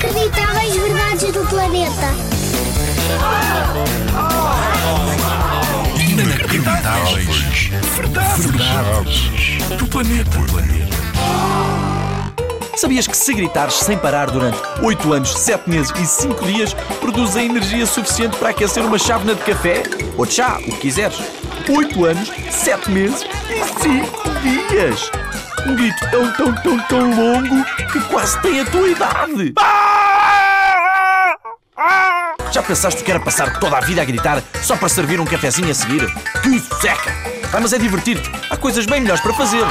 Inacreditáveis verdades do planeta. Inacreditáveis. Verdades. Do planeta. Sabias que se gritares sem parar durante 8 anos, 7 meses e 5 dias produz a energia suficiente para aquecer uma chávena de café ou de chá, o que quiseres? 8 anos, 7 meses e 5 dias! Um grito tão, tão, tão, tão longo que quase tem a tua idade! Já pensaste que era passar toda a vida a gritar só para servir um cafezinho a seguir? Que seca! Ah, mas é divertir-te. Há coisas bem melhores para fazer.